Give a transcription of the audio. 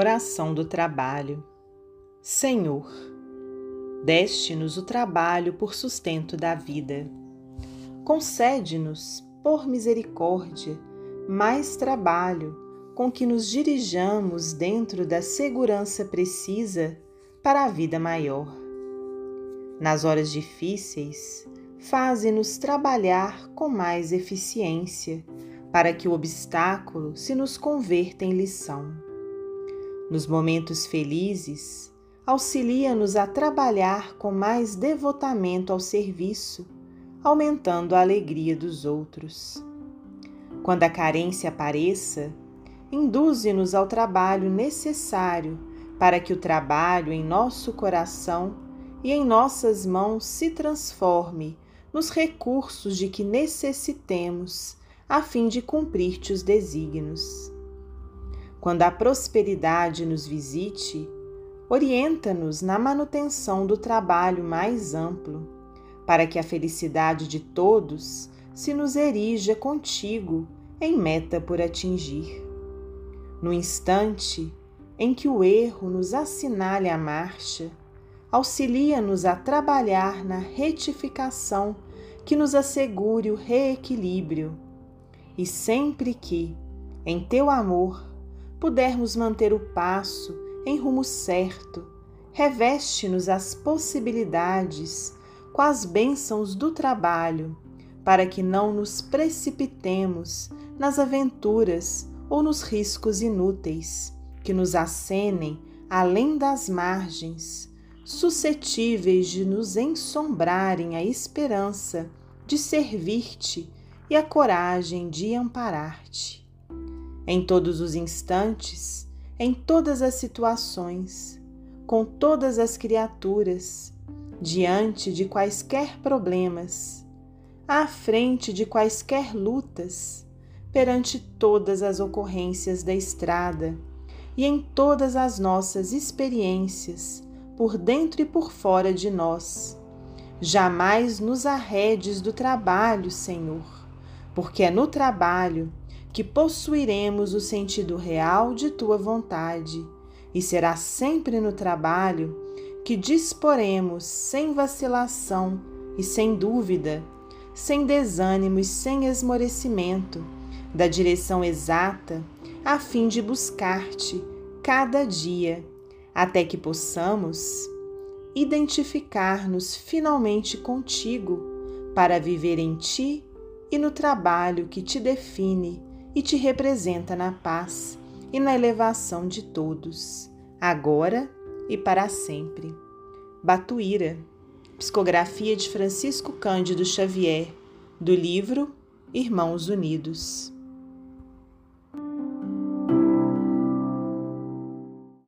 Oração do trabalho. Senhor, deste-nos o trabalho por sustento da vida. Concede-nos, por misericórdia, mais trabalho com que nos dirijamos dentro da segurança precisa para a vida maior. Nas horas difíceis, faze-nos trabalhar com mais eficiência, para que o obstáculo se nos converta em lição nos momentos felizes, auxilia-nos a trabalhar com mais devotamento ao serviço, aumentando a alegria dos outros. Quando a carência apareça, induze-nos ao trabalho necessário para que o trabalho em nosso coração e em nossas mãos se transforme nos recursos de que necessitemos a fim de cumprir-te os desígnios. Quando a prosperidade nos visite, orienta-nos na manutenção do trabalho mais amplo, para que a felicidade de todos se nos erija contigo em meta por atingir. No instante em que o erro nos assinale a marcha, auxilia-nos a trabalhar na retificação que nos assegure o reequilíbrio. E sempre que, em teu amor, pudermos manter o passo em rumo certo, reveste-nos as possibilidades com as bênçãos do trabalho, para que não nos precipitemos nas aventuras ou nos riscos inúteis que nos acenem além das margens, suscetíveis de nos ensombrarem a esperança de servir-te e a coragem de amparar-te em todos os instantes, em todas as situações, com todas as criaturas, diante de quaisquer problemas, à frente de quaisquer lutas, perante todas as ocorrências da estrada e em todas as nossas experiências, por dentro e por fora de nós. Jamais nos arredes do trabalho, Senhor, porque é no trabalho que possuiremos o sentido real de tua vontade, e será sempre no trabalho que disporemos sem vacilação e sem dúvida, sem desânimo e sem esmorecimento, da direção exata, a fim de buscar-te cada dia, até que possamos identificar-nos finalmente contigo para viver em ti e no trabalho que te define e te representa na paz e na elevação de todos, agora e para sempre. Batuíra, psicografia de Francisco Cândido Xavier, do livro Irmãos Unidos.